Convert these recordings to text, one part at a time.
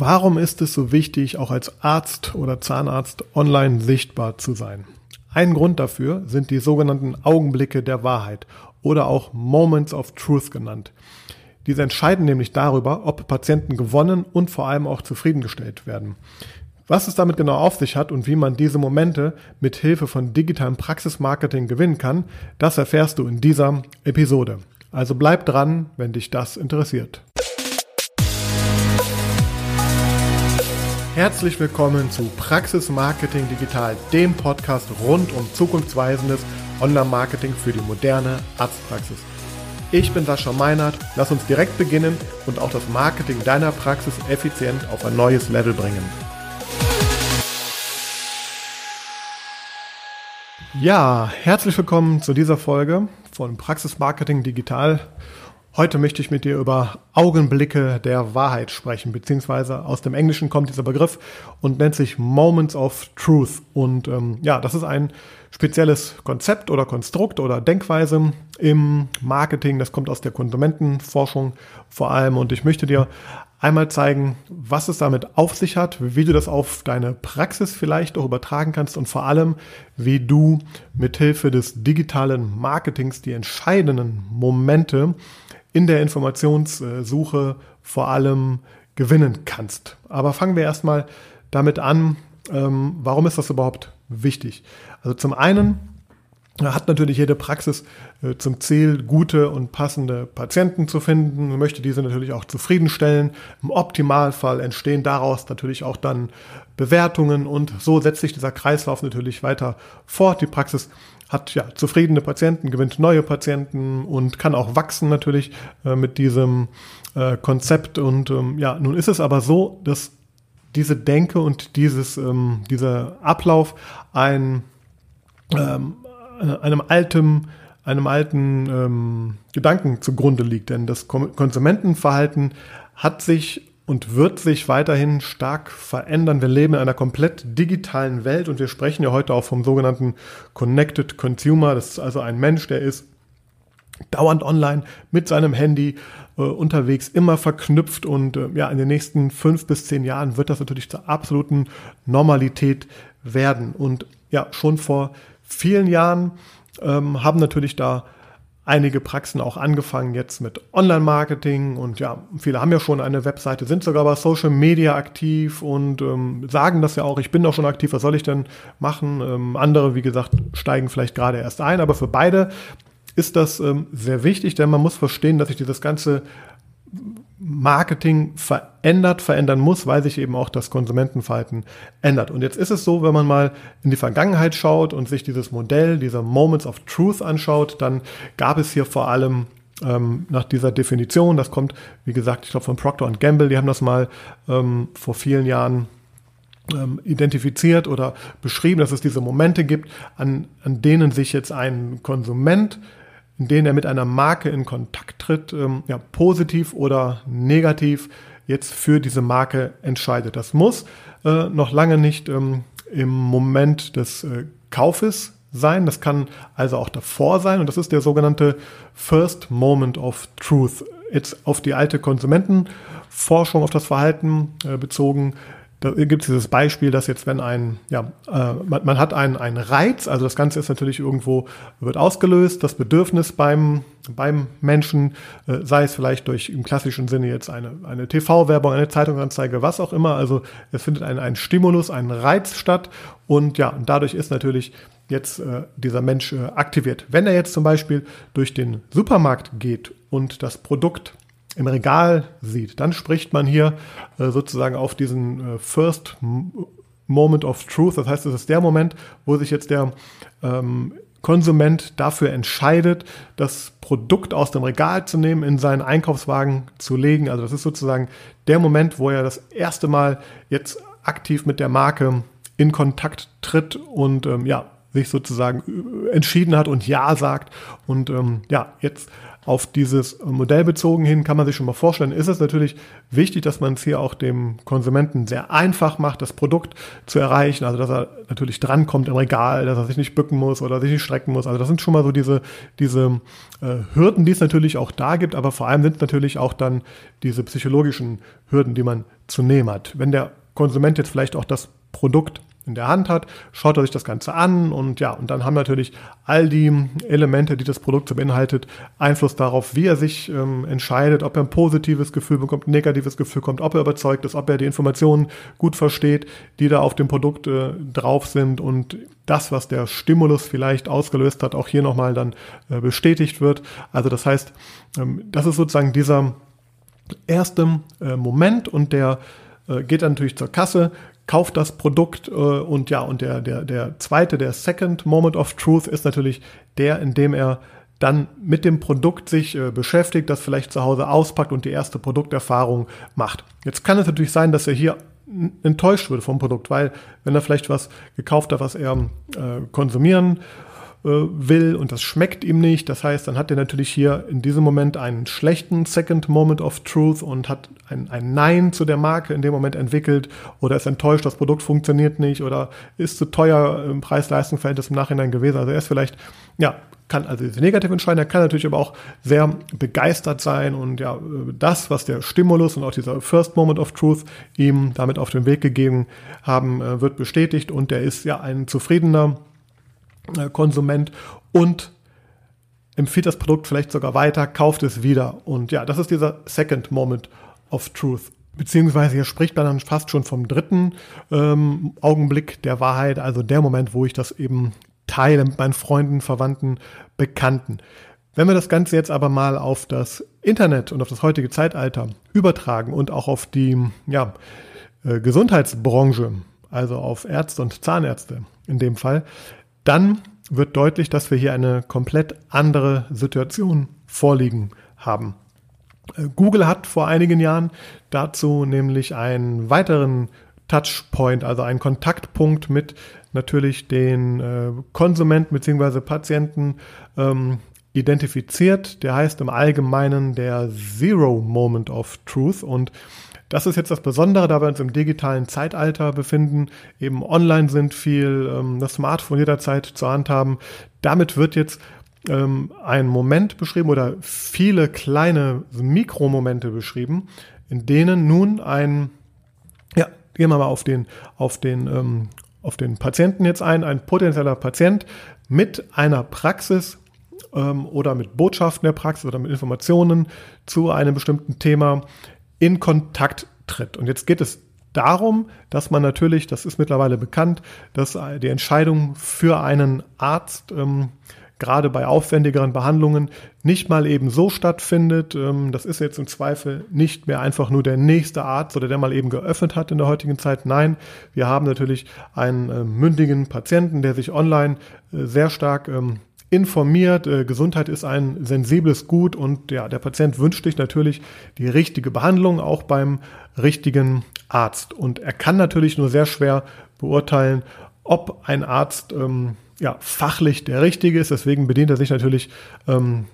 Warum ist es so wichtig, auch als Arzt oder Zahnarzt online sichtbar zu sein? Ein Grund dafür sind die sogenannten Augenblicke der Wahrheit oder auch Moments of Truth genannt. Diese entscheiden nämlich darüber, ob Patienten gewonnen und vor allem auch zufriedengestellt werden. Was es damit genau auf sich hat und wie man diese Momente mit Hilfe von digitalem Praxismarketing gewinnen kann, das erfährst du in dieser Episode. Also bleib dran, wenn dich das interessiert. Herzlich willkommen zu Praxis Marketing Digital, dem Podcast rund um zukunftsweisendes Online-Marketing für die moderne Arztpraxis. Ich bin Sascha Meinert, lass uns direkt beginnen und auch das Marketing deiner Praxis effizient auf ein neues Level bringen. Ja, herzlich willkommen zu dieser Folge von Praxis Marketing Digital. Heute möchte ich mit dir über Augenblicke der Wahrheit sprechen, beziehungsweise aus dem Englischen kommt dieser Begriff und nennt sich Moments of Truth. Und ähm, ja, das ist ein spezielles Konzept oder Konstrukt oder Denkweise im Marketing. Das kommt aus der Konsumentenforschung vor allem. Und ich möchte dir einmal zeigen, was es damit auf sich hat, wie du das auf deine Praxis vielleicht auch übertragen kannst und vor allem, wie du mithilfe des digitalen Marketings die entscheidenden Momente in der Informationssuche vor allem gewinnen kannst. Aber fangen wir erstmal damit an, ähm, warum ist das überhaupt wichtig? Also zum einen hat natürlich jede Praxis äh, zum Ziel, gute und passende Patienten zu finden, möchte diese natürlich auch zufriedenstellen. Im Optimalfall entstehen daraus natürlich auch dann Bewertungen und so setzt sich dieser Kreislauf natürlich weiter fort. Die Praxis hat ja zufriedene Patienten, gewinnt neue Patienten und kann auch wachsen natürlich äh, mit diesem äh, Konzept. Und ähm, ja, nun ist es aber so, dass diese Denke und dieses, ähm, dieser Ablauf ein, ähm, einem alten, einem alten ähm, Gedanken zugrunde liegt. Denn das Konsumentenverhalten hat sich und wird sich weiterhin stark verändern. Wir leben in einer komplett digitalen Welt und wir sprechen ja heute auch vom sogenannten Connected Consumer. Das ist also ein Mensch, der ist dauernd online mit seinem Handy äh, unterwegs, immer verknüpft und äh, ja, in den nächsten fünf bis zehn Jahren wird das natürlich zur absoluten Normalität werden. Und ja, schon vor vielen Jahren ähm, haben natürlich da einige Praxen auch angefangen jetzt mit Online-Marketing und ja, viele haben ja schon eine Webseite, sind sogar bei Social Media aktiv und ähm, sagen das ja auch, ich bin doch schon aktiv, was soll ich denn machen? Ähm, andere, wie gesagt, steigen vielleicht gerade erst ein, aber für beide ist das ähm, sehr wichtig, denn man muss verstehen, dass sich dieses ganze Marketing verändert, verändern muss, weil sich eben auch das Konsumentenverhalten ändert. Und jetzt ist es so, wenn man mal in die Vergangenheit schaut und sich dieses Modell, dieser Moments of Truth anschaut, dann gab es hier vor allem ähm, nach dieser Definition, das kommt, wie gesagt, ich glaube von Procter Gamble, die haben das mal ähm, vor vielen Jahren ähm, identifiziert oder beschrieben, dass es diese Momente gibt, an, an denen sich jetzt ein Konsument in denen er mit einer Marke in Kontakt tritt, ähm, ja, positiv oder negativ jetzt für diese Marke entscheidet. Das muss äh, noch lange nicht ähm, im Moment des äh, Kaufes sein. Das kann also auch davor sein. Und das ist der sogenannte First Moment of Truth. Jetzt auf die alte Konsumentenforschung, auf das Verhalten äh, bezogen, da gibt es dieses Beispiel, dass jetzt, wenn ein, ja, äh, man, man, hat einen, einen Reiz, also das Ganze ist natürlich irgendwo, wird ausgelöst, das Bedürfnis beim, beim Menschen, äh, sei es vielleicht durch im klassischen Sinne jetzt eine, eine TV-Werbung, eine Zeitungsanzeige, was auch immer, also es findet ein, ein Stimulus, ein Reiz statt und ja, und dadurch ist natürlich jetzt äh, dieser Mensch äh, aktiviert. Wenn er jetzt zum Beispiel durch den Supermarkt geht und das Produkt im Regal sieht, dann spricht man hier äh, sozusagen auf diesen äh, First Moment of Truth. Das heißt, es ist der Moment, wo sich jetzt der ähm, Konsument dafür entscheidet, das Produkt aus dem Regal zu nehmen, in seinen Einkaufswagen zu legen. Also das ist sozusagen der Moment, wo er das erste Mal jetzt aktiv mit der Marke in Kontakt tritt und ähm, ja, sich sozusagen äh, entschieden hat und Ja sagt und ähm, ja, jetzt auf dieses Modell bezogen hin kann man sich schon mal vorstellen, ist es natürlich wichtig, dass man es hier auch dem Konsumenten sehr einfach macht, das Produkt zu erreichen. Also dass er natürlich drankommt im Regal, dass er sich nicht bücken muss oder sich nicht strecken muss. Also das sind schon mal so diese, diese äh, Hürden, die es natürlich auch da gibt, aber vor allem sind es natürlich auch dann diese psychologischen Hürden, die man zu nehmen hat. Wenn der Konsument jetzt vielleicht auch das Produkt in der Hand hat, schaut er sich das Ganze an und ja, und dann haben natürlich all die Elemente, die das Produkt so beinhaltet, Einfluss darauf, wie er sich ähm, entscheidet, ob er ein positives Gefühl bekommt, ein negatives Gefühl bekommt, ob er überzeugt ist, ob er die Informationen gut versteht, die da auf dem Produkt äh, drauf sind und das, was der Stimulus vielleicht ausgelöst hat, auch hier nochmal dann äh, bestätigt wird. Also das heißt, ähm, das ist sozusagen dieser erste äh, Moment und der äh, geht dann natürlich zur Kasse, kauft das Produkt äh, und ja, und der, der, der zweite, der Second Moment of Truth ist natürlich der, in dem er dann mit dem Produkt sich äh, beschäftigt, das vielleicht zu Hause auspackt und die erste Produkterfahrung macht. Jetzt kann es natürlich sein, dass er hier enttäuscht wird vom Produkt, weil wenn er vielleicht was gekauft hat, was er äh, konsumieren äh, will und das schmeckt ihm nicht. Das heißt, dann hat er natürlich hier in diesem Moment einen schlechten Second Moment of Truth und hat ein, ein Nein zu der Marke in dem Moment entwickelt oder ist enttäuscht, das Produkt funktioniert nicht oder ist zu teuer im Preis-Leistung-Verhältnis im Nachhinein gewesen. Also er ist vielleicht, ja, kann also negativ entscheiden, er kann natürlich aber auch sehr begeistert sein und ja, das, was der Stimulus und auch dieser First Moment of Truth ihm damit auf den Weg gegeben haben, äh, wird bestätigt und er ist ja ein zufriedener äh, Konsument und empfiehlt das Produkt vielleicht sogar weiter, kauft es wieder. Und ja, das ist dieser Second Moment of Truth. Beziehungsweise hier spricht man dann fast schon vom dritten ähm, Augenblick der Wahrheit, also der Moment, wo ich das eben teile mit meinen Freunden, Verwandten, Bekannten. Wenn wir das Ganze jetzt aber mal auf das Internet und auf das heutige Zeitalter übertragen und auch auf die ja, äh, Gesundheitsbranche, also auf Ärzte und Zahnärzte in dem Fall, dann wird deutlich, dass wir hier eine komplett andere Situation vorliegen haben. Äh, Google hat vor einigen Jahren dazu nämlich einen weiteren Touchpoint, also einen Kontaktpunkt mit natürlich den äh, Konsumenten bzw. Patienten ähm, identifiziert. Der heißt im Allgemeinen der Zero Moment of Truth und das ist jetzt das Besondere, da wir uns im digitalen Zeitalter befinden, eben online sind viel, ähm, das Smartphone jederzeit zur Hand haben. Damit wird jetzt ähm, ein Moment beschrieben oder viele kleine Mikromomente beschrieben, in denen nun ein, ja, gehen wir mal auf den, auf den, ähm, auf den Patienten jetzt ein, ein potenzieller Patient mit einer Praxis ähm, oder mit Botschaften der Praxis oder mit Informationen zu einem bestimmten Thema in Kontakt tritt. Und jetzt geht es darum, dass man natürlich, das ist mittlerweile bekannt, dass die Entscheidung für einen Arzt ähm, gerade bei aufwendigeren Behandlungen nicht mal eben so stattfindet. Ähm, das ist jetzt im Zweifel nicht mehr einfach nur der nächste Arzt oder der mal eben geöffnet hat in der heutigen Zeit. Nein, wir haben natürlich einen äh, mündigen Patienten, der sich online äh, sehr stark ähm, informiert. Äh, Gesundheit ist ein sensibles Gut und ja, der Patient wünscht sich natürlich die richtige Behandlung, auch beim richtigen Arzt. Und er kann natürlich nur sehr schwer beurteilen, ob ein Arzt ähm, ja, fachlich der richtige ist. Deswegen bedient er sich natürlich ähm,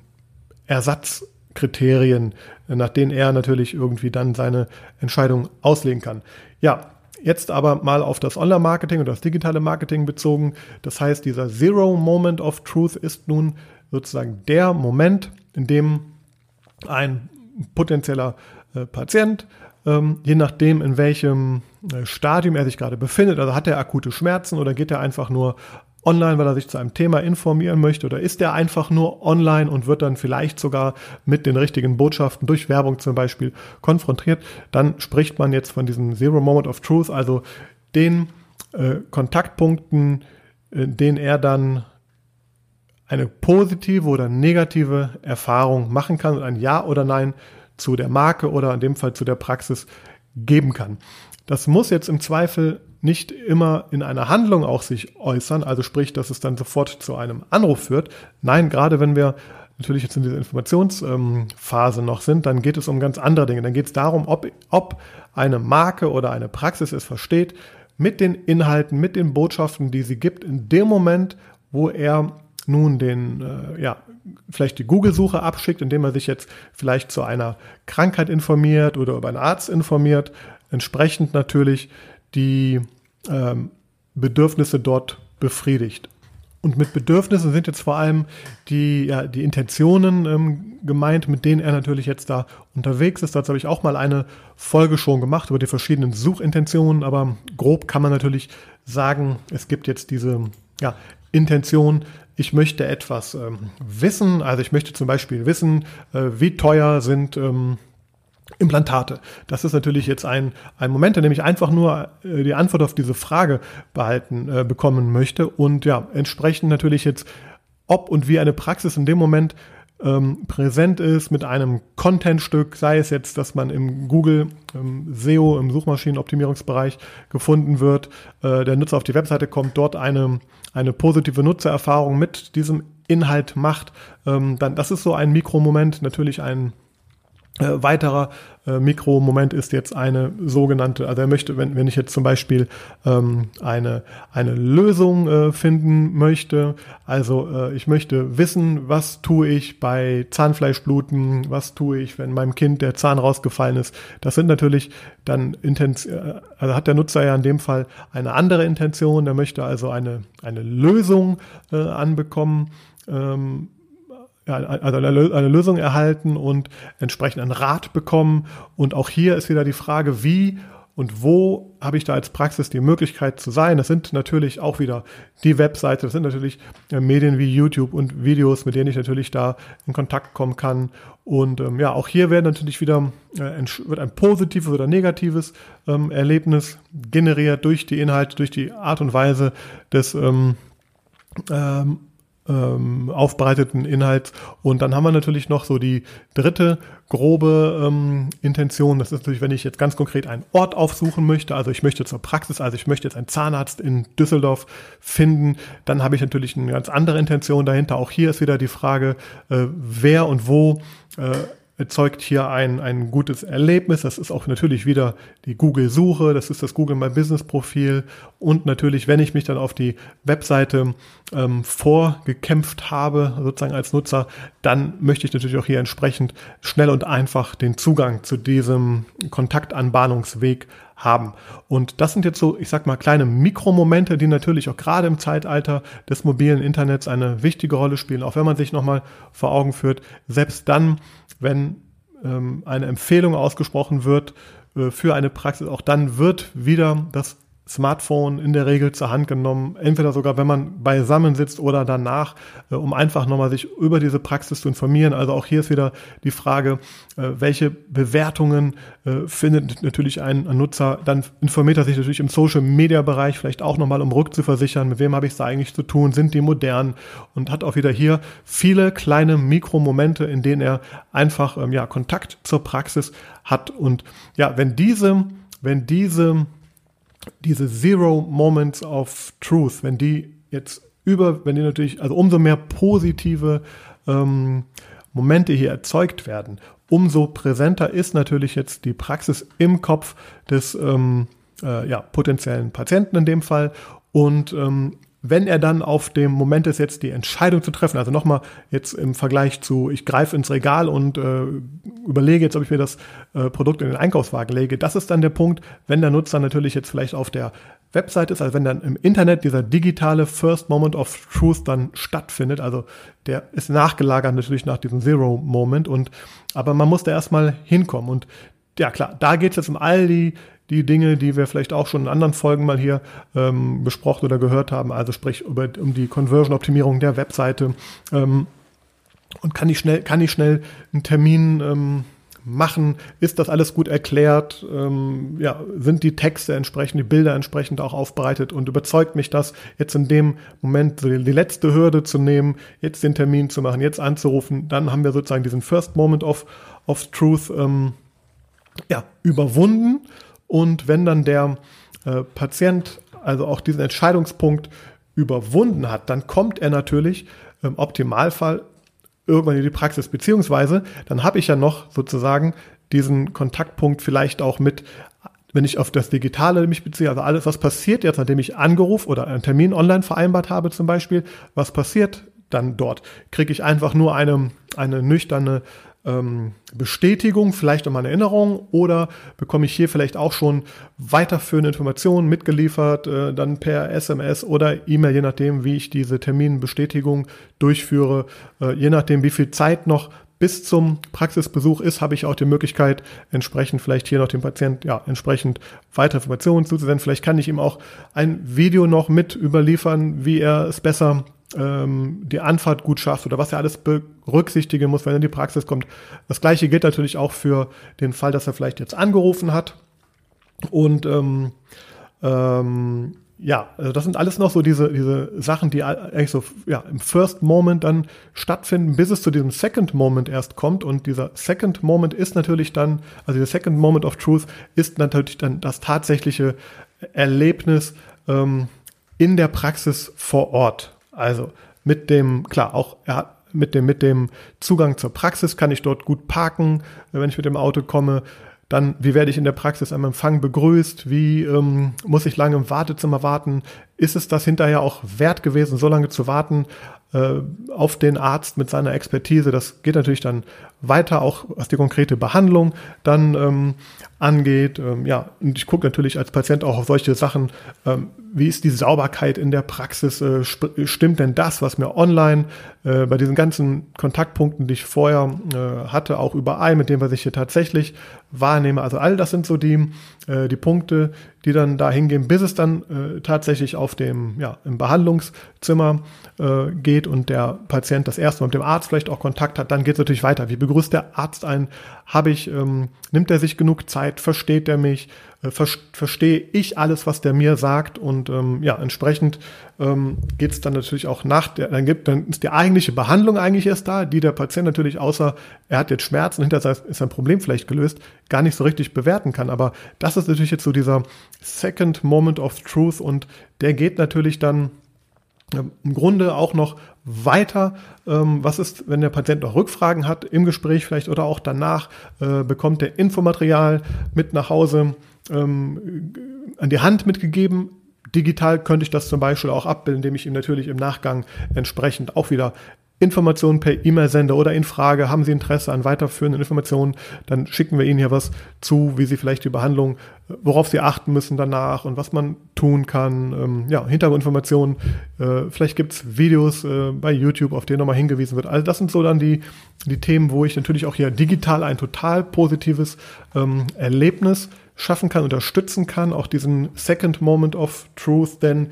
Ersatzkriterien, nach denen er natürlich irgendwie dann seine Entscheidung auslegen kann. Ja, Jetzt aber mal auf das Online-Marketing und das digitale Marketing bezogen. Das heißt, dieser Zero Moment of Truth ist nun sozusagen der Moment, in dem ein potenzieller äh, Patient, ähm, je nachdem, in welchem äh, Stadium er sich gerade befindet, also hat er akute Schmerzen oder geht er einfach nur online, weil er sich zu einem Thema informieren möchte oder ist er einfach nur online und wird dann vielleicht sogar mit den richtigen Botschaften durch Werbung zum Beispiel konfrontiert, dann spricht man jetzt von diesem Zero Moment of Truth, also den äh, Kontaktpunkten, in denen er dann eine positive oder negative Erfahrung machen kann und ein Ja oder Nein zu der Marke oder in dem Fall zu der Praxis geben kann. Das muss jetzt im Zweifel nicht immer in einer Handlung auch sich äußern, also sprich, dass es dann sofort zu einem Anruf führt. Nein, gerade wenn wir natürlich jetzt in dieser Informationsphase noch sind, dann geht es um ganz andere Dinge. Dann geht es darum, ob, ob eine Marke oder eine Praxis es versteht, mit den Inhalten, mit den Botschaften, die sie gibt, in dem Moment, wo er nun den, äh, ja, vielleicht die Google-Suche abschickt, indem er sich jetzt vielleicht zu einer Krankheit informiert oder über einen Arzt informiert, entsprechend natürlich die ähm, Bedürfnisse dort befriedigt. Und mit Bedürfnissen sind jetzt vor allem die, ja, die Intentionen ähm, gemeint, mit denen er natürlich jetzt da unterwegs ist. Dazu habe ich auch mal eine Folge schon gemacht über die verschiedenen Suchintentionen, aber grob kann man natürlich sagen, es gibt jetzt diese ja, Intention, ich möchte etwas ähm, wissen, also ich möchte zum Beispiel wissen, äh, wie teuer sind ähm, Implantate. Das ist natürlich jetzt ein, ein Moment, in dem ich einfach nur äh, die Antwort auf diese Frage behalten äh, bekommen möchte und ja, entsprechend natürlich jetzt, ob und wie eine Praxis in dem Moment ähm, präsent ist mit einem Contentstück, sei es jetzt, dass man im Google im SEO, im Suchmaschinenoptimierungsbereich gefunden wird, äh, der Nutzer auf die Webseite kommt, dort eine, eine positive Nutzererfahrung mit diesem Inhalt macht, ähm, dann das ist so ein Mikromoment, natürlich ein äh, weiterer äh, Mikromoment ist jetzt eine sogenannte, also er möchte, wenn, wenn ich jetzt zum Beispiel ähm, eine, eine Lösung äh, finden möchte, also äh, ich möchte wissen, was tue ich bei Zahnfleischbluten, was tue ich, wenn meinem Kind der Zahn rausgefallen ist. Das sind natürlich dann Intention, äh, also hat der Nutzer ja in dem Fall eine andere Intention, der möchte also eine, eine Lösung äh, anbekommen. Ähm, also eine, Lösung erhalten und entsprechend einen Rat bekommen. Und auch hier ist wieder die Frage, wie und wo habe ich da als Praxis die Möglichkeit zu sein? Das sind natürlich auch wieder die Webseite, das sind natürlich äh, Medien wie YouTube und Videos, mit denen ich natürlich da in Kontakt kommen kann. Und ähm, ja, auch hier werden natürlich wieder äh, wird ein positives oder negatives ähm, Erlebnis generiert durch die Inhalte, durch die Art und Weise des ähm, ähm, aufbereiteten Inhalts. Und dann haben wir natürlich noch so die dritte grobe ähm, Intention. Das ist natürlich, wenn ich jetzt ganz konkret einen Ort aufsuchen möchte, also ich möchte zur Praxis, also ich möchte jetzt einen Zahnarzt in Düsseldorf finden, dann habe ich natürlich eine ganz andere Intention dahinter. Auch hier ist wieder die Frage, äh, wer und wo äh, erzeugt hier ein, ein gutes Erlebnis. Das ist auch natürlich wieder die Google-Suche, das ist das Google My Business-Profil und natürlich, wenn ich mich dann auf die Webseite ähm, vorgekämpft habe, sozusagen als Nutzer, dann möchte ich natürlich auch hier entsprechend schnell und einfach den Zugang zu diesem Kontaktanbahnungsweg haben. Und das sind jetzt so, ich sag mal, kleine Mikromomente, die natürlich auch gerade im Zeitalter des mobilen Internets eine wichtige Rolle spielen, auch wenn man sich nochmal vor Augen führt, selbst dann, wenn ähm, eine Empfehlung ausgesprochen wird äh, für eine Praxis, auch dann wird wieder das Smartphone in der Regel zur Hand genommen, entweder sogar, wenn man beisammen sitzt oder danach, äh, um einfach nochmal sich über diese Praxis zu informieren. Also auch hier ist wieder die Frage, äh, welche Bewertungen äh, findet natürlich ein, Nutzer, dann informiert er sich natürlich im Social-Media-Bereich vielleicht auch nochmal, um rückzuversichern, mit wem habe ich es da eigentlich zu tun, sind die modern und hat auch wieder hier viele kleine Mikromomente, in denen er einfach ähm, ja, Kontakt zur Praxis hat. Und ja, wenn diese, wenn diese diese Zero Moments of Truth, wenn die jetzt über, wenn die natürlich, also umso mehr positive ähm, Momente hier erzeugt werden, umso präsenter ist natürlich jetzt die Praxis im Kopf des ähm, äh, ja, potenziellen Patienten in dem Fall. Und ähm, wenn er dann auf dem Moment ist, jetzt die Entscheidung zu treffen, also nochmal jetzt im Vergleich zu, ich greife ins Regal und äh, überlege jetzt, ob ich mir das äh, Produkt in den Einkaufswagen lege, das ist dann der Punkt, wenn der Nutzer natürlich jetzt vielleicht auf der Website ist, also wenn dann im Internet dieser digitale First Moment of Truth dann stattfindet, also der ist nachgelagert natürlich nach diesem Zero Moment und aber man muss da erstmal hinkommen und ja klar, da geht es jetzt um all die die Dinge, die wir vielleicht auch schon in anderen Folgen mal hier ähm, besprochen oder gehört haben, also sprich über, um die Conversion-Optimierung der Webseite. Ähm, und kann ich schnell, kann ich schnell einen Termin ähm, machen? Ist das alles gut erklärt? Ähm, ja, sind die Texte entsprechend, die Bilder entsprechend auch aufbereitet und überzeugt mich das, jetzt in dem Moment die, die letzte Hürde zu nehmen, jetzt den Termin zu machen, jetzt anzurufen, dann haben wir sozusagen diesen First Moment of, of Truth ähm, ja, überwunden und wenn dann der äh, Patient also auch diesen Entscheidungspunkt überwunden hat, dann kommt er natürlich im Optimalfall irgendwann in die Praxis, beziehungsweise dann habe ich ja noch sozusagen diesen Kontaktpunkt vielleicht auch mit, wenn ich auf das Digitale mich beziehe, also alles, was passiert jetzt, nachdem ich angerufen oder einen Termin online vereinbart habe zum Beispiel, was passiert dann dort? Kriege ich einfach nur eine, eine nüchterne ähm, Bestätigung, vielleicht um eine Erinnerung oder bekomme ich hier vielleicht auch schon weiterführende Informationen mitgeliefert, äh, dann per SMS oder E-Mail, je nachdem, wie ich diese Terminbestätigung durchführe, äh, je nachdem, wie viel Zeit noch bis zum Praxisbesuch ist, habe ich auch die Möglichkeit, entsprechend vielleicht hier noch dem Patient ja entsprechend weitere Informationen zuzusenden. Vielleicht kann ich ihm auch ein Video noch mit überliefern, wie er es besser ähm, die Anfahrt gut schafft oder was er alles berücksichtigen muss, wenn er in die Praxis kommt. Das gleiche gilt natürlich auch für den Fall, dass er vielleicht jetzt angerufen hat und ähm, ähm, ja, also das sind alles noch so diese, diese Sachen, die eigentlich so ja, im First Moment dann stattfinden, bis es zu diesem Second Moment erst kommt. Und dieser Second Moment ist natürlich dann, also der Second Moment of Truth ist natürlich dann das tatsächliche Erlebnis ähm, in der Praxis vor Ort. Also mit dem, klar, auch ja, mit dem, mit dem Zugang zur Praxis kann ich dort gut parken, wenn ich mit dem Auto komme. Dann, wie werde ich in der Praxis am Empfang begrüßt? Wie ähm, muss ich lange im Wartezimmer warten? Ist es das hinterher auch wert gewesen, so lange zu warten äh, auf den Arzt mit seiner Expertise? Das geht natürlich dann weiter, auch was die konkrete Behandlung dann ähm, angeht. Ähm, ja, und ich gucke natürlich als Patient auch auf solche Sachen, ähm, wie ist die Sauberkeit in der Praxis? Äh, stimmt denn das, was mir online äh, bei diesen ganzen Kontaktpunkten, die ich vorher äh, hatte, auch überein mit dem, was ich hier tatsächlich wahrnehme? Also all das sind so die, äh, die Punkte, die dann da hingehen, bis es dann äh, tatsächlich auf dem, ja, im Behandlungszimmer äh, geht und der Patient das erste Mal mit dem Arzt vielleicht auch Kontakt hat, dann geht es natürlich weiter. Wie begrüßt der Arzt ein? Habe ich, ähm, nimmt er sich genug Zeit? Versteht er mich? Äh, ver verstehe ich alles, was der mir sagt? Und ähm, ja, entsprechend ähm, geht es dann natürlich auch nach der, dann gibt, dann ist die eigentliche Behandlung eigentlich erst da, die der Patient natürlich außer er hat jetzt Schmerzen, hinter ist ein Problem vielleicht gelöst, gar nicht so richtig bewerten kann. Aber das ist natürlich jetzt so dieser Second Moment of Truth und der geht natürlich dann im Grunde auch noch weiter. Ähm, was ist, wenn der Patient noch Rückfragen hat im Gespräch vielleicht oder auch danach, äh, bekommt er Infomaterial mit nach Hause ähm, an die Hand mitgegeben. Digital könnte ich das zum Beispiel auch abbilden, indem ich ihm natürlich im Nachgang entsprechend auch wieder Informationen per E-Mail sende oder in Frage, haben Sie Interesse an weiterführenden Informationen, dann schicken wir Ihnen hier was zu, wie Sie vielleicht die Behandlung, worauf Sie achten müssen danach und was man tun kann. Ähm, ja, Hintergrundinformationen, äh, vielleicht gibt's Videos äh, bei YouTube, auf denen nochmal hingewiesen wird. Also das sind so dann die, die Themen, wo ich natürlich auch hier digital ein total positives ähm, Erlebnis schaffen kann, unterstützen kann, auch diesen Second Moment of Truth, denn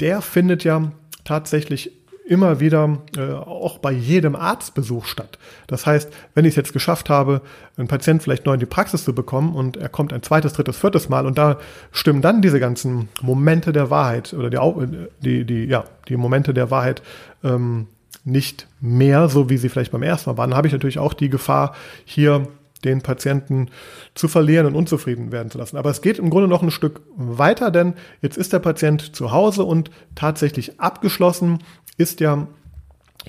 der findet ja tatsächlich immer wieder äh, auch bei jedem Arztbesuch statt. Das heißt, wenn ich es jetzt geschafft habe, einen Patient vielleicht neu in die Praxis zu bekommen und er kommt ein zweites, drittes, viertes Mal und da stimmen dann diese ganzen Momente der Wahrheit oder die, die, die, ja, die Momente der Wahrheit ähm, nicht mehr, so wie sie vielleicht beim ersten Mal waren, dann habe ich natürlich auch die Gefahr, hier den Patienten zu verlieren und unzufrieden werden zu lassen. Aber es geht im Grunde noch ein Stück weiter, denn jetzt ist der Patient zu Hause und tatsächlich abgeschlossen ist ja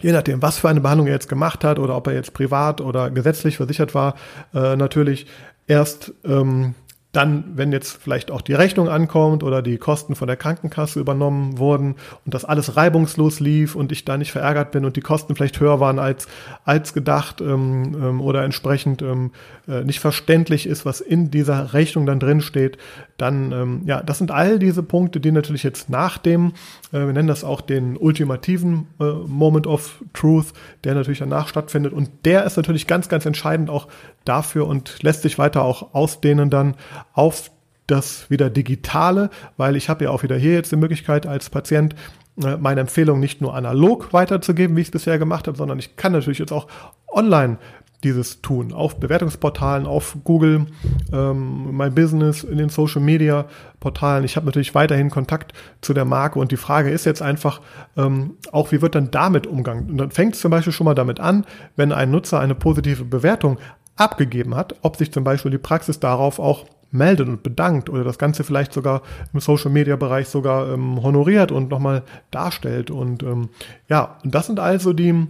je nachdem, was für eine Behandlung er jetzt gemacht hat oder ob er jetzt privat oder gesetzlich versichert war, äh, natürlich erst ähm, dann, wenn jetzt vielleicht auch die Rechnung ankommt oder die Kosten von der Krankenkasse übernommen wurden und das alles reibungslos lief und ich da nicht verärgert bin und die Kosten vielleicht höher waren als, als gedacht ähm, ähm, oder entsprechend ähm, äh, nicht verständlich ist, was in dieser Rechnung dann drin steht, dann, ähm, ja, das sind all diese Punkte, die natürlich jetzt nach dem, äh, wir nennen das auch den ultimativen äh, Moment of Truth, der natürlich danach stattfindet. Und der ist natürlich ganz, ganz entscheidend auch dafür und lässt sich weiter auch ausdehnen dann auf das wieder Digitale, weil ich habe ja auch wieder hier jetzt die Möglichkeit als Patient äh, meine Empfehlung nicht nur analog weiterzugeben, wie ich es bisher gemacht habe, sondern ich kann natürlich jetzt auch online dieses tun. Auf Bewertungsportalen, auf Google, ähm, My Business, in den Social Media Portalen. Ich habe natürlich weiterhin Kontakt zu der Marke und die Frage ist jetzt einfach ähm, auch, wie wird dann damit umgegangen? Und dann fängt es zum Beispiel schon mal damit an, wenn ein Nutzer eine positive Bewertung abgegeben hat, ob sich zum Beispiel die Praxis darauf auch meldet und bedankt oder das Ganze vielleicht sogar im Social Media Bereich sogar ähm, honoriert und nochmal darstellt. Und ähm, ja, und das sind also die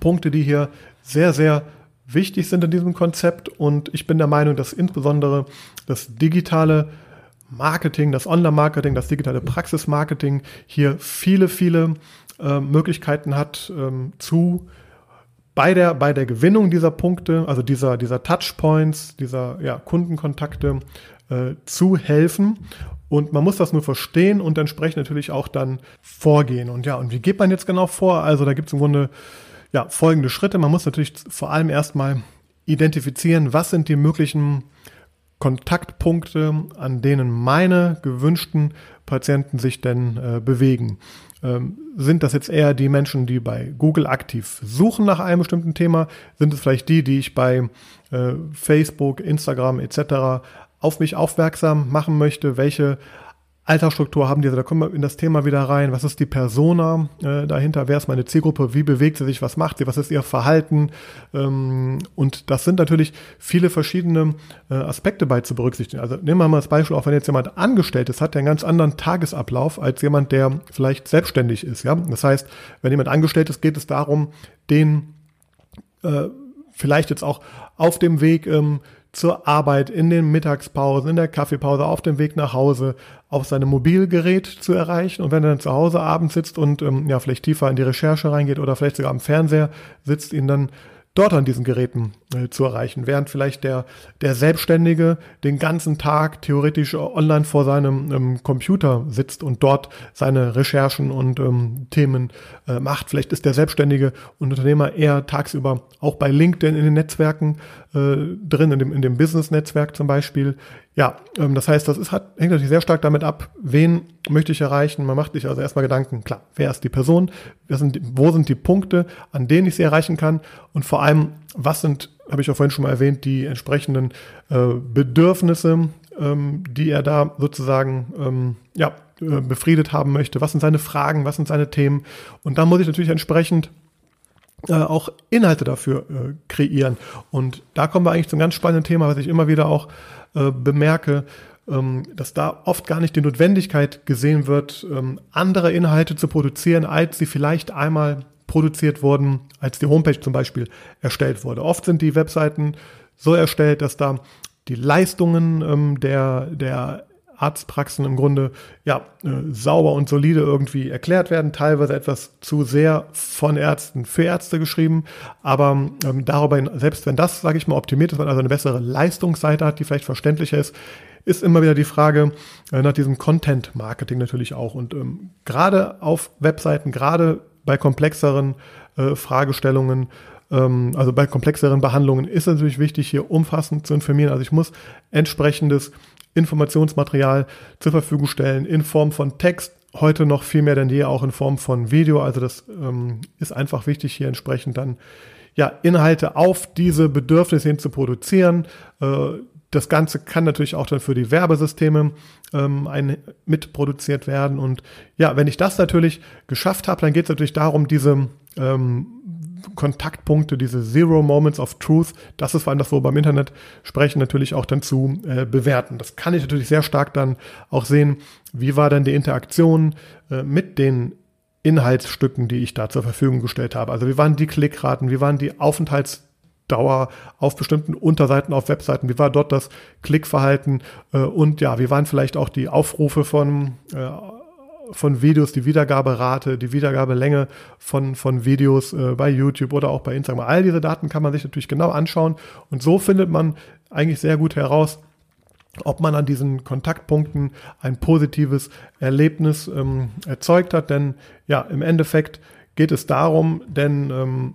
Punkte, die hier sehr, sehr wichtig sind in diesem Konzept. Und ich bin der Meinung, dass insbesondere das digitale Marketing, das Online-Marketing, das digitale Praxis-Marketing hier viele, viele äh, Möglichkeiten hat ähm, zu bei der, bei der Gewinnung dieser Punkte, also dieser, dieser Touchpoints, dieser ja, Kundenkontakte äh, zu helfen. Und man muss das nur verstehen und entsprechend natürlich auch dann vorgehen. Und ja, und wie geht man jetzt genau vor? Also da gibt es im Grunde ja, folgende Schritte. Man muss natürlich vor allem erstmal identifizieren, was sind die möglichen Kontaktpunkte, an denen meine gewünschten Patienten sich denn äh, bewegen. Ähm, sind das jetzt eher die Menschen, die bei Google aktiv suchen nach einem bestimmten Thema? Sind es vielleicht die, die ich bei äh, Facebook, Instagram etc. auf mich aufmerksam machen möchte? Welche Altersstruktur haben diese, da kommen wir in das Thema wieder rein. Was ist die Persona äh, dahinter? Wer ist meine Zielgruppe? Wie bewegt sie sich? Was macht sie? Was ist ihr Verhalten? Ähm, und das sind natürlich viele verschiedene äh, Aspekte bei zu berücksichtigen. Also nehmen wir mal das Beispiel, auch wenn jetzt jemand angestellt ist, hat der einen ganz anderen Tagesablauf als jemand, der vielleicht selbstständig ist. Ja, das heißt, wenn jemand angestellt ist, geht es darum, den äh, vielleicht jetzt auch auf dem Weg ähm, zur Arbeit, in den Mittagspausen, in der Kaffeepause, auf dem Weg nach Hause, auf seinem Mobilgerät zu erreichen. Und wenn er dann zu Hause abends sitzt und ähm, ja vielleicht tiefer in die Recherche reingeht oder vielleicht sogar am Fernseher sitzt, ihn dann dort an diesen Geräten äh, zu erreichen. Während vielleicht der, der Selbstständige den ganzen Tag theoretisch online vor seinem ähm, Computer sitzt und dort seine Recherchen und ähm, Themen äh, macht. Vielleicht ist der Selbstständige und Unternehmer eher tagsüber auch bei LinkedIn in den Netzwerken äh, drin, in dem, in dem Business-Netzwerk zum Beispiel. Ja, ähm, das heißt, das ist, hat, hängt natürlich sehr stark damit ab, wen möchte ich erreichen. Man macht sich also erstmal Gedanken, klar, wer ist die Person, sind, wo sind die Punkte, an denen ich sie erreichen kann und vor allem, was sind, habe ich auch vorhin schon mal erwähnt, die entsprechenden äh, Bedürfnisse, ähm, die er da sozusagen ähm, ja, äh, befriedet haben möchte. Was sind seine Fragen, was sind seine Themen? Und da muss ich natürlich entsprechend äh, auch Inhalte dafür äh, kreieren. Und da kommen wir eigentlich zum ganz spannenden Thema, was ich immer wieder auch äh, bemerke, ähm, dass da oft gar nicht die Notwendigkeit gesehen wird, ähm, andere Inhalte zu produzieren, als sie vielleicht einmal produziert wurden, als die Homepage zum Beispiel erstellt wurde. Oft sind die Webseiten so erstellt, dass da die Leistungen ähm, der, der Arztpraxen im Grunde ja äh, sauber und solide irgendwie erklärt werden, teilweise etwas zu sehr von Ärzten für Ärzte geschrieben, aber ähm, darüber selbst wenn das, sage ich mal, optimiert ist, man also eine bessere Leistungsseite hat, die vielleicht verständlicher ist, ist immer wieder die Frage äh, nach diesem Content-Marketing natürlich auch und ähm, gerade auf Webseiten, gerade bei komplexeren äh, Fragestellungen ähm, also bei komplexeren Behandlungen ist es natürlich wichtig, hier umfassend zu informieren. Also ich muss entsprechendes Informationsmaterial zur Verfügung stellen in Form von Text, heute noch viel mehr denn je auch in Form von Video. Also das ähm, ist einfach wichtig, hier entsprechend dann ja Inhalte auf diese Bedürfnisse hin zu produzieren. Äh, das Ganze kann natürlich auch dann für die Werbesysteme ähm, ein, mitproduziert werden. Und ja, wenn ich das natürlich geschafft habe, dann geht es natürlich darum, diese ähm, Kontaktpunkte, diese Zero Moments of Truth, das ist vor allem das, wo wir beim Internet sprechen, natürlich auch dann zu äh, bewerten. Das kann ich natürlich sehr stark dann auch sehen, wie war denn die Interaktion äh, mit den Inhaltsstücken, die ich da zur Verfügung gestellt habe. Also wie waren die Klickraten, wie waren die Aufenthaltsdauer auf bestimmten Unterseiten auf Webseiten, wie war dort das Klickverhalten äh, und ja, wie waren vielleicht auch die Aufrufe von äh, von Videos, die Wiedergaberate, die Wiedergabelänge von, von Videos äh, bei YouTube oder auch bei Instagram. All diese Daten kann man sich natürlich genau anschauen und so findet man eigentlich sehr gut heraus, ob man an diesen Kontaktpunkten ein positives Erlebnis ähm, erzeugt hat. Denn ja, im Endeffekt geht es darum, denn ähm,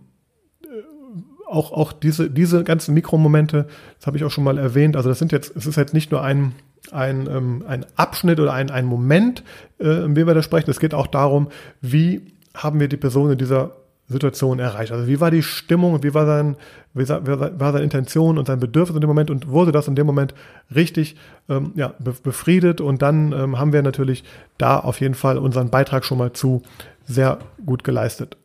auch, auch diese, diese ganzen Mikromomente, das habe ich auch schon mal erwähnt, also das sind jetzt, es ist jetzt nicht nur ein ein, ähm, ein Abschnitt oder ein, ein Moment, äh, in dem wir da sprechen. Es geht auch darum, wie haben wir die Person in dieser Situation erreicht. Also wie war die Stimmung, wie war, sein, wie war seine Intention und sein Bedürfnis in dem Moment und wurde das in dem Moment richtig ähm, ja, befriedet und dann ähm, haben wir natürlich da auf jeden Fall unseren Beitrag schon mal zu sehr gut geleistet.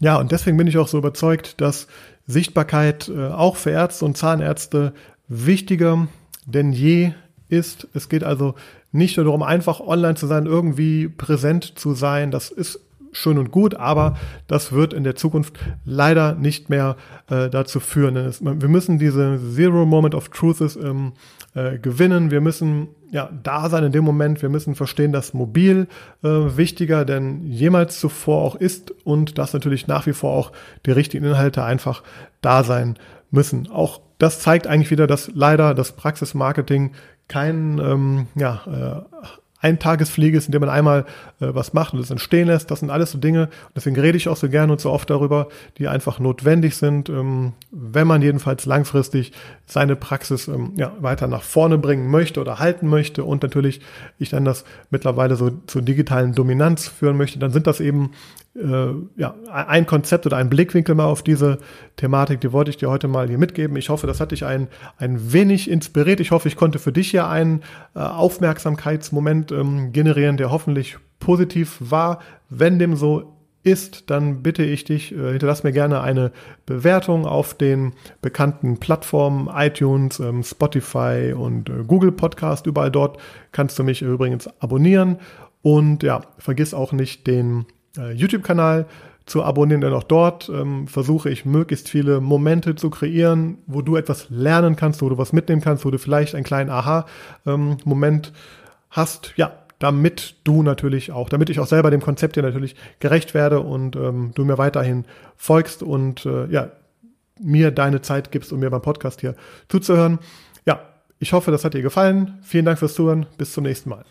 Ja, und deswegen bin ich auch so überzeugt, dass Sichtbarkeit äh, auch für Ärzte und Zahnärzte wichtiger denn je ist. Es geht also nicht nur darum, einfach online zu sein, irgendwie präsent zu sein. Das ist schön und gut, aber das wird in der Zukunft leider nicht mehr äh, dazu führen. Es, wir müssen diese Zero Moment of Truth ähm, äh, gewinnen. Wir müssen ja, da sein in dem Moment. Wir müssen verstehen, dass mobil äh, wichtiger denn jemals zuvor auch ist und dass natürlich nach wie vor auch die richtigen Inhalte einfach da sein müssen. Auch das zeigt eigentlich wieder, dass leider das Praxismarketing kein ähm, ja, äh, Eintagesfliege ist, indem man einmal äh, was macht und es entstehen lässt. Das sind alles so Dinge. Deswegen rede ich auch so gerne und so oft darüber, die einfach notwendig sind, ähm, wenn man jedenfalls langfristig seine Praxis ähm, ja, weiter nach vorne bringen möchte oder halten möchte und natürlich ich dann das mittlerweile so zur digitalen Dominanz führen möchte, dann sind das eben äh, ja, ein Konzept oder ein Blickwinkel mal auf diese Thematik, die wollte ich dir heute mal hier mitgeben. Ich hoffe, das hat dich ein, ein wenig inspiriert. Ich hoffe, ich konnte für dich hier einen äh, Aufmerksamkeitsmoment ähm, generieren, der hoffentlich positiv war. Wenn dem so ist, dann bitte ich dich, äh, hinterlass mir gerne eine Bewertung auf den bekannten Plattformen iTunes, ähm, Spotify und äh, Google Podcast. Überall dort kannst du mich übrigens abonnieren. Und ja, vergiss auch nicht den äh, YouTube-Kanal zu abonnieren, denn auch dort ähm, versuche ich möglichst viele Momente zu kreieren, wo du etwas lernen kannst, wo du was mitnehmen kannst, wo du vielleicht einen kleinen Aha-Moment ähm, hast, ja, damit du natürlich auch, damit ich auch selber dem Konzept hier natürlich gerecht werde und ähm, du mir weiterhin folgst und äh, ja, mir deine Zeit gibst, um mir beim Podcast hier zuzuhören. Ja, ich hoffe, das hat dir gefallen. Vielen Dank fürs Zuhören. Bis zum nächsten Mal.